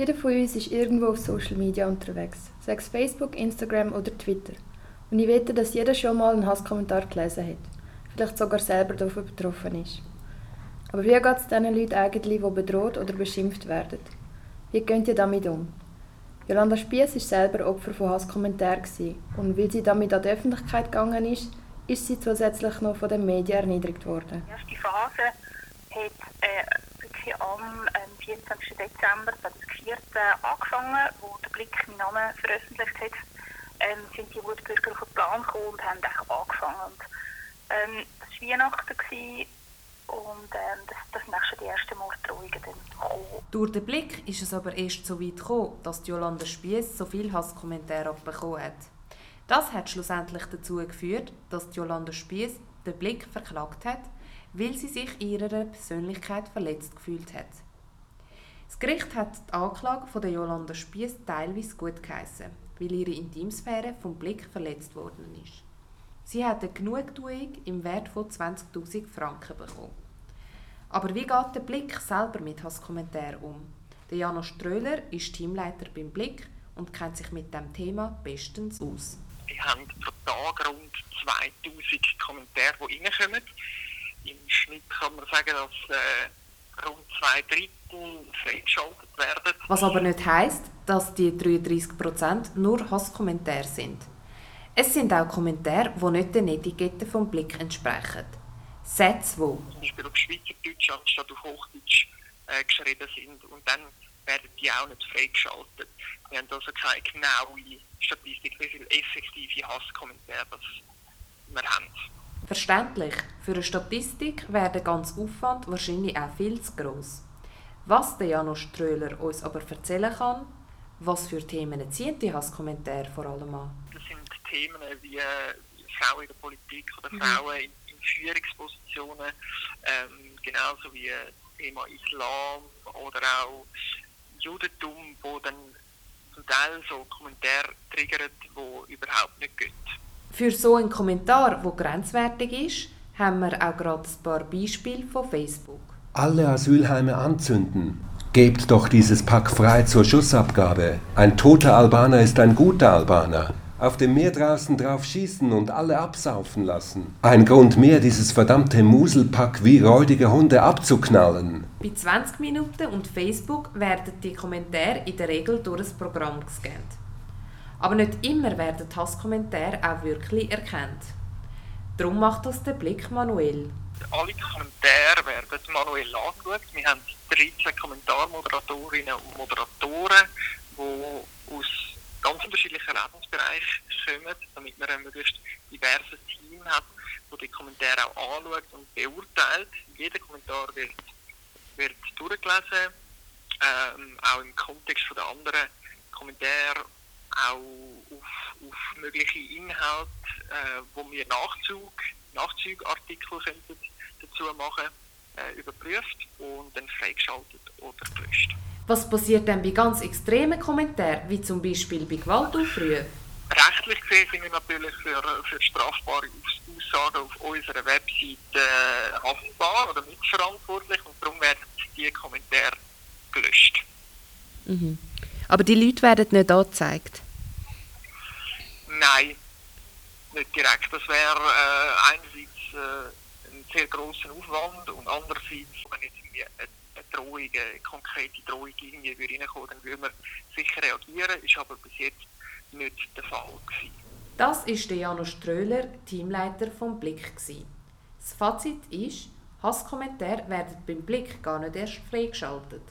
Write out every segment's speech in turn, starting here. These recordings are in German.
Jeder von uns ist irgendwo auf Social Media unterwegs, sei es Facebook, Instagram oder Twitter. Und ich wette, dass jeder schon mal einen Hasskommentar gelesen hat, vielleicht sogar selber davon betroffen ist. Aber wie geht es diesen Leuten eigentlich, die bedroht oder beschimpft werden? Wie gehen ihr damit um? Jolanda Spiess war selber Opfer von Hasskommentaren und weil sie damit an die Öffentlichkeit gegangen ist, ist sie zusätzlich noch von den Medien erniedrigt worden. Die erste Phase hat äh, wirklich am äh, 24. Dezember 2014 angefangen, wo der Blick meinen Namen veröffentlicht hat. Ähm, sind die Wutbürger auf den Plan gekommen und haben angefangen. Und, ähm, das war Weihnachten und ähm, das, das sind auch schon die ersten Morddrohungen dann gekommen. Durch den Blick ist es aber erst so weit gekommen, dass Jolanda Spiess so viele Hasskommentare abbekommen hat. Das hat schlussendlich dazu geführt, dass Jolanda Spiess den Blick verklagt hat, weil sie sich ihrer Persönlichkeit verletzt gefühlt hat. Das Gericht hat die Anklage von der Jolanda Spiess teilweise gut geheissen, weil ihre Intimsphäre vom Blick verletzt worden ist. Sie hat eine Genugtuung im Wert von 20.000 Franken bekommen. Aber wie geht der Blick selber mit Hasskommentaren um? Der Jano Ströhler ist Teamleiter beim Blick und kennt sich mit dem Thema bestens aus. Wir haben pro Tag rund 2000 Kommentare, die reinkommen. Im Schnitt kann man sagen, dass äh, rund zwei Drittel freigeschaltet werden. Was aber nicht heisst, dass die 33% nur Hasskommentare sind. Es sind auch Kommentare, die nicht den Etiketten vom Blick entsprechen. Sätze, die zum Beispiel auf Schweizerdeutsch anstatt auf Hochdeutsch äh, geschrieben sind und dann werden die auch nicht freigeschaltet. Wir haben also keine genaue Statistik, wie viele effektive Hasskommentare wir haben. Verständlich. Für eine Statistik wäre der ganze Aufwand wahrscheinlich auch viel zu gross. Was der Janusz Ströhler uns aber erzählen kann, was für Themen ziehen die Hasskommentare vor allem an? Themen wie äh, Frauen in der Politik oder mhm. Frauen in, in Führungspositionen, ähm, genauso wie das äh, Thema Islam oder auch Judentum, wo dann zum Teil so Kommentare triggert, wo überhaupt nicht gehen. Für so einen Kommentar, der grenzwertig ist, haben wir auch gerade ein paar Beispiele von Facebook. Alle Asylheime anzünden. Gebt doch dieses Pack frei zur Schussabgabe. Ein toter Albaner ist ein guter Albaner auf dem Meer draußen drauf schießen und alle absaufen lassen. Ein Grund mehr, dieses verdammte Muselpack wie räudige Hunde abzuknallen. Bei 20 Minuten und Facebook werden die Kommentare in der Regel durch das Programm gescannt. Aber nicht immer werden Hasskommentare auch wirklich erkannt. Darum macht das der Blick manuell. Alle Kommentare werden manuell angeschaut. Wir haben 13 Kommentarmoderatorinnen und Moderatoren, die aus ganz unterschiedlichen Lebensbereichen kommen, damit man ein möglichst diverses Team hat, das die Kommentare auch anschaut und beurteilt. Jeder Kommentar wird, wird durchgelesen, ähm, auch im Kontext der anderen Kommentare, auch auf, auf mögliche Inhalte, äh, wo wir Nachzug, Nachzugartikel könnten dazu machen, äh, überprüft und dann freigeschaltet oder gelöscht. Was passiert dann bei ganz extremen Kommentaren, wie zum Beispiel bei Gewaltaufrufen? Rechtlich gesehen sind wir natürlich für, für strafbare Aussagen auf unserer Webseite äh, haftbar oder mitverantwortlich und darum werden diese Kommentare gelöscht. Mhm. Aber die Leute werden nicht angezeigt? Nein, nicht direkt. Das wäre äh, einerseits äh, ein sehr grosser Aufwand und andererseits, wenn jetzt irgendwie Drohung, eine konkrete Drohung irgendwie reinkommen, dann würde man sicher reagieren, ist aber bis jetzt nicht der Fall gewesen. Das ist der Janusz Ströhler, Teamleiter vom Blick gewesen. Das Fazit ist, Hasskommentare werden beim Blick gar nicht erst freigeschaltet.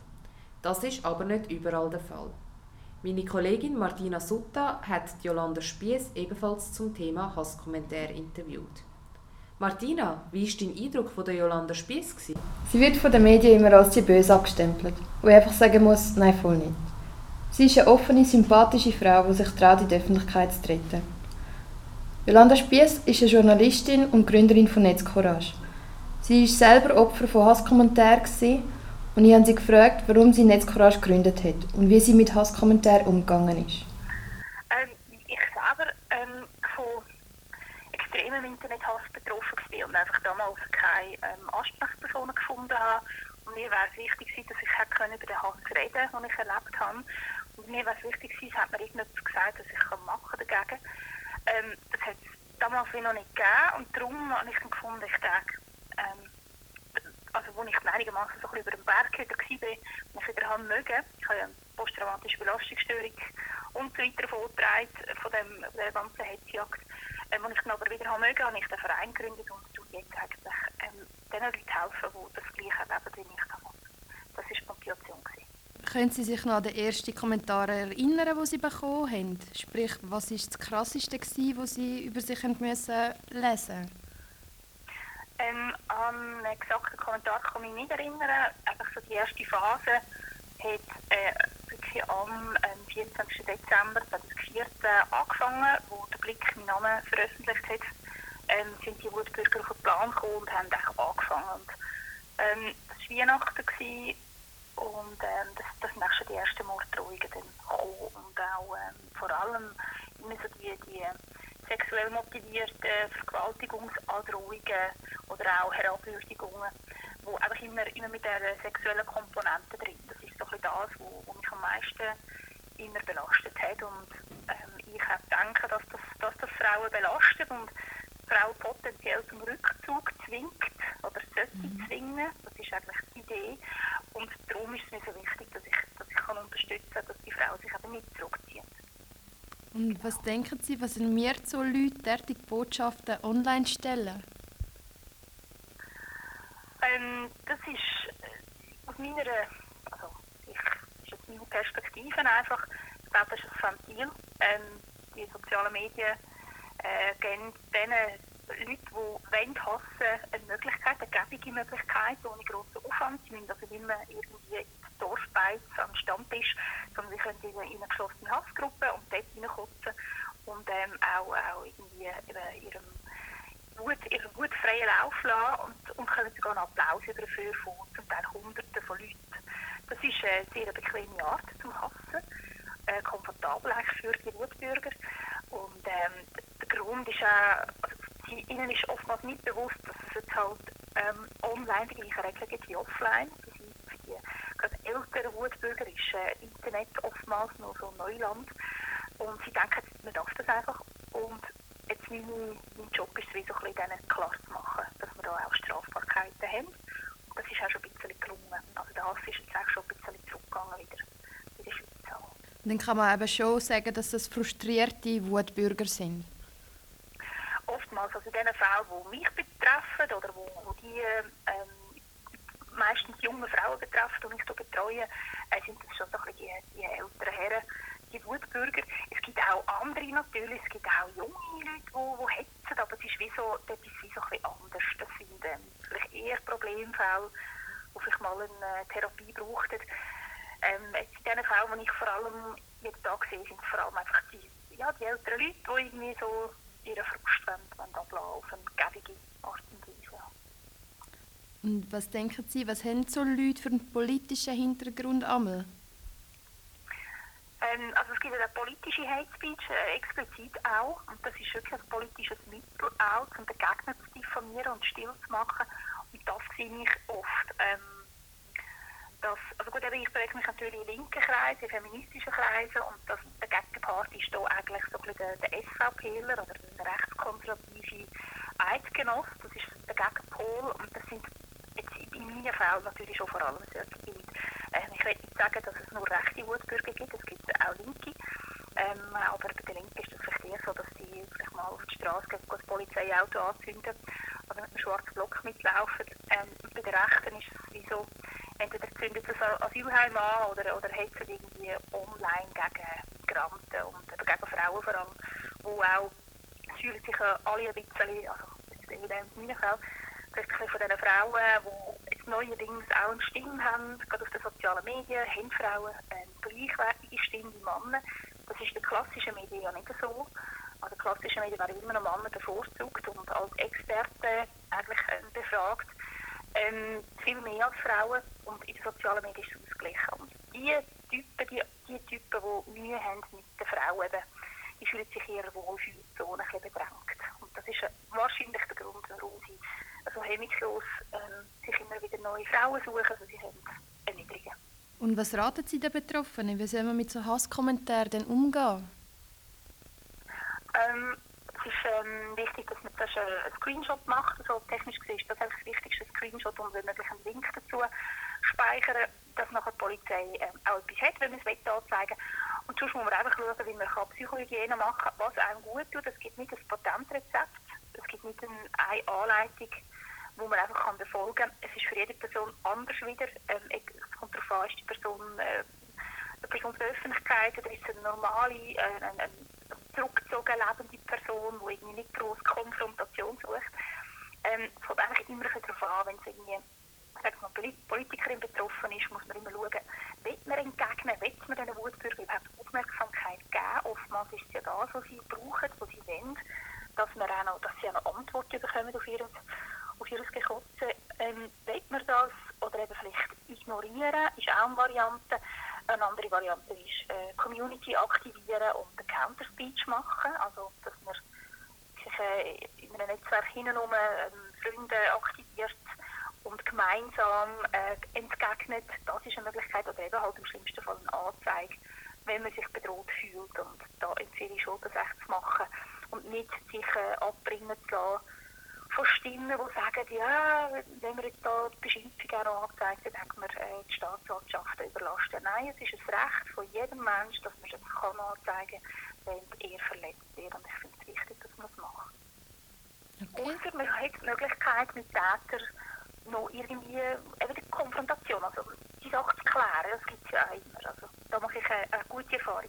Das ist aber nicht überall der Fall. Meine Kollegin Martina Sutta hat Jolanda Spies ebenfalls zum Thema Hasskommentare interviewt. Martina, wie war dein Eindruck von der Jolanda Spiess? Sie wird von den Medien immer als die Böse abgestempelt, wo ich einfach sagen muss, nein, voll nicht. Sie ist eine offene, sympathische Frau, die sich traut, in die Öffentlichkeit zu treten. Jolanda Spiess ist eine Journalistin und Gründerin von Netzcourage. Sie war selber Opfer von Hasskommentaren und ich habe sie gefragt, warum sie Netzcourage gegründet hat und wie sie mit Hasskommentaren umgegangen ist. extremem Internethass betroffen war und einfach damals keine ähm, Ansprechpersonen gefunden habe mir wäre es wichtig dass ich über den Hass reden den ich erlebt habe. Und mir wäre es wichtig gewesen, hat mir irgendetwas gesagt, was ich machen dagegen. Ähm, das hat es damals noch nicht gegeben und darum habe ich dann gefunden, ich denke, ähm, wo ich einigermaßen so ein über den Berg wieder war, und ich wieder haben mögen, ich habe eine posttraumatische Belastungsstörung und so weiter vorgetragen von dem, der ganzen Hetzjagd, ähm, als ich dann aber wieder haben mögen, habe ich den Verein gegründet und tue jetzt eigentlich ähm, den Leuten helfen, die das gleiche erleben wie ich damals. Das war die Motivation. Gewesen. Können Sie sich noch an den ersten Kommentare erinnern, die Sie bekommen haben? Sprich, was war das Krasseste, was Sie über sich lesen mussten? Gesagten Kommentar kann ich mich nicht erinnern. Einfach so die erste Phase hat äh, wirklich am äh, 24. Dezember 2014 angefangen, wo der Blick meinen Namen veröffentlicht hat. Ähm, sind die Wutbürger auf den Plan gekommen und haben angefangen. Und, ähm, das war Weihnachten gewesen, und ähm, das, das sind auch schon die ersten Morddrohungen gekommen. Und auch ähm, vor allem immer so die, die sexuell motivierten Vergewaltigungsandrohungen oder auch Herabwürdigungen, wo einfach immer, immer mit der sexuellen Komponente drin. Das ist so ein das, was mich am meisten immer belastet hat. Und ähm, ich denke, dass das, dass das Frauen belastet und Frauen potenziell zum Rückzug zwingt oder sollte mhm. zwingen. Das ist eigentlich die Idee. Und darum ist es mir so wichtig, dass ich, dass ich kann unterstützen kann, dass die Frauen sich eben nicht zurückziehen. Und was denken Sie, was sind mehr so Leute derartige Botschaften online stellen? Ähm, das ist äh, aus meiner, also ich, ist aus Perspektive einfach, ich glaube, das ist ein Ventil. Ähm, die sozialen Medien äh, geben denen Leute, die wollen hassen, eine Möglichkeit, eine gebige Möglichkeit, ohne grossen Aufwand. Sie müssen also nicht mehr irgendwie ins Dorf beißen, am Stammtisch, sondern sie können in eine, geschlossene Hassgruppe und dort reinkotzen und ähm, auch, auch irgendwie eben ihrem Wut, ihren wutfreien Lauf lassen und, und können sogar einen Applaus dafür von zum Teil Hunderten von Leuten. Das ist eine sehr bequeme Art zum Hassen, äh, komfortabel eigentlich für die Wutbürger. Und ähm, der Grund ist auch, die, ihnen ist oftmals nicht bewusst, dass es jetzt halt ähm, online die gleichen Regeln gibt wie offline. Für die, für die gerade älteren Wutbürger ist äh, Internet oftmals noch so Neuland. Und sie denken, man darf das einfach. Und jetzt mein, mein Job ist es, ein denen klar zu machen, dass wir da auch Strafbarkeiten haben. Und das ist auch schon ein bisschen gelungen. Also der Hass ist jetzt auch schon ein bisschen zurückgegangen wieder in der Schweiz. Dann kann man eben schon sagen, dass das frustrierte Wutbürger sind oftmals, also in den Fällen, die mich betreffen oder wo, wo die ähm, meistens junge Frauen betreffen, die ich so betreue, äh, sind das schon so ein die, die älteren Herren, die Wutbürger. Es gibt auch andere natürlich, es gibt auch junge Leute, die, die hetzen, aber es ist wie so, das ist wie so ein anders. Das sind ähm, vielleicht eher Problemfälle, die vielleicht mal eine Therapie brauchten. Ähm, jetzt in den Fällen, die ich vor allem jetzt da sehe, sind vor allem einfach die, ja, die älteren Leute, die irgendwie so ihren Frust wollen, ablassen auf eine gäbige Art und Weise. Und was denken Sie, was haben so Leute für einen politischen Hintergrund einmal? Ähm, also es gibt ja politische Hate Speech äh, explizit auch und das ist wirklich ein politisches Mittel auch, um den Gegner zu diffamieren und still zu machen und das sehe ich oft. Ähm, dass, also gut, ich bewege mich natürlich in linken Kreisen, in feministischen Kreisen und das, der Gegenpart ist hier eigentlich so ein der, der SVPler oder der rechtskonservative Eidgenoss, das ist der Gegenpol und das sind jetzt in meinem Fall natürlich schon vor allem solche. Ähm, ich will nicht sagen, dass es nur rechte Wutbürger gibt, es gibt auch linke, ähm, aber bei den Linken ist es vielleicht eher so, dass die vielleicht mal auf die Straße gehen, das Polizeiauto anzünden oder mit einem schwarzen Block mitlaufen. Ähm, bei den Rechten ist es wie so, entweder zündet ein Asylheim an oder, oder hetzen irgendwie online gegen Migranten und gegen Frauen vor allem, wo auch fühlen sich alle ein bisschen, also in meinem Fall, vielleicht von diesen Frauen, die neuerdings auch eine Stimme haben, gerade auf den sozialen Medien, haben Frauen eine gleichwertige Stimme wie Männer. Das ist in den klassischen Medien ja nicht so. Also klassische Medien werden immer noch Männer bevorzugt und als Experten eigentlich äh, befragt ähm, viel mehr als Frauen und in den sozialen Medien ist es ausgeglichen. Und die Typen, die, die Typen, die Mühe haben mit den Frauen, eben, die fühlen sich Wohlfühlzone ein bisschen bedrängt. Und das ist wahrscheinlich der Grund, warum sie so hemmungslos ähm, sich immer wieder neue Frauen suchen, also sie haben erniedrigen. Und was raten Sie den Betroffenen? Wie soll man mit so Hasskommentaren denn umgehen? Ähm, es ist ähm, wichtig, dass man das äh, einen Screenshot macht. Also technisch gesehen ist das einfach das Wichtigste, Screenshot und wenn möglich einen Link dazu speichern, dass nachher die Polizei ähm, auch etwas hat, wenn man es anzeigen. Und sonst muss man einfach schauen, wie man kann Psychohygiene machen kann, was einem gut tut. Es gibt nicht ein Patentrezept, es gibt nicht eine Anleitung, wo man einfach kann befolgen kann. Es ist für jede Person anders wieder. Ähm, es kommt darauf an, ist die Person äh, eine Person der Öffentlichkeit oder ist eine normale, äh, eine, eine zurückgezogen lebende Person, die irgendwie nicht groß Konfrontation sucht. Ähm, es kommt eigentlich immer darauf an, wenn es irgendwie Politikerin betroffen ist, muss man immer schauen, in einem Netzwerk hintenrum ähm, Freunde aktiviert und gemeinsam äh, entgegnet. Das ist eine Möglichkeit, oder eben halt im schlimmsten Fall eine Anzeige, wenn man sich bedroht fühlt. Und da empfehle ich schon, das echt zu machen und nicht sich äh, abbringen zu lassen von Stimmen, die sagen, ja, wenn wir jetzt da die Beschimpfung auch noch angezeigt dann hat man äh, die Staatsanwaltschaft überlastet. Nein, es ist ein Recht von jedem Menschen, dass man das anzeigen kann, wenn er verletzt wird. Und ich finde es wichtig, dass man das macht. Okay. Außer man hat die Möglichkeit, mit Tätern noch irgendwie eben die Konfrontation, also die Sache zu klären, das gibt es ja auch immer. Also, da mache ich eine, eine gute Erfahrung,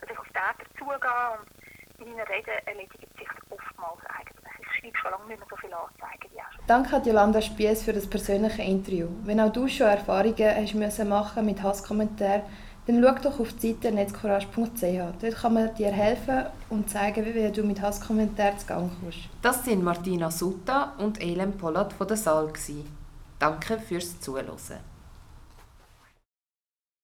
dass ich auf Täter zugehe und in meinen Reden erledigt sich oftmals eigentlich. Ich schreibe schon lange nicht mehr so viele Anzeigen wie auch Danke an Jolanda Spies für das persönliche Interview. Wenn auch du schon Erfahrungen hast müssen machen mit Hasskommentaren, dann schau doch auf die Seite netzcourage.ch. Dort kann man dir helfen und zeigen, wie du mit Hasskommentaren zu Gang kommst. Das sind Martina Sutta und Elem Pollard von der Saal. Danke fürs Zuhören.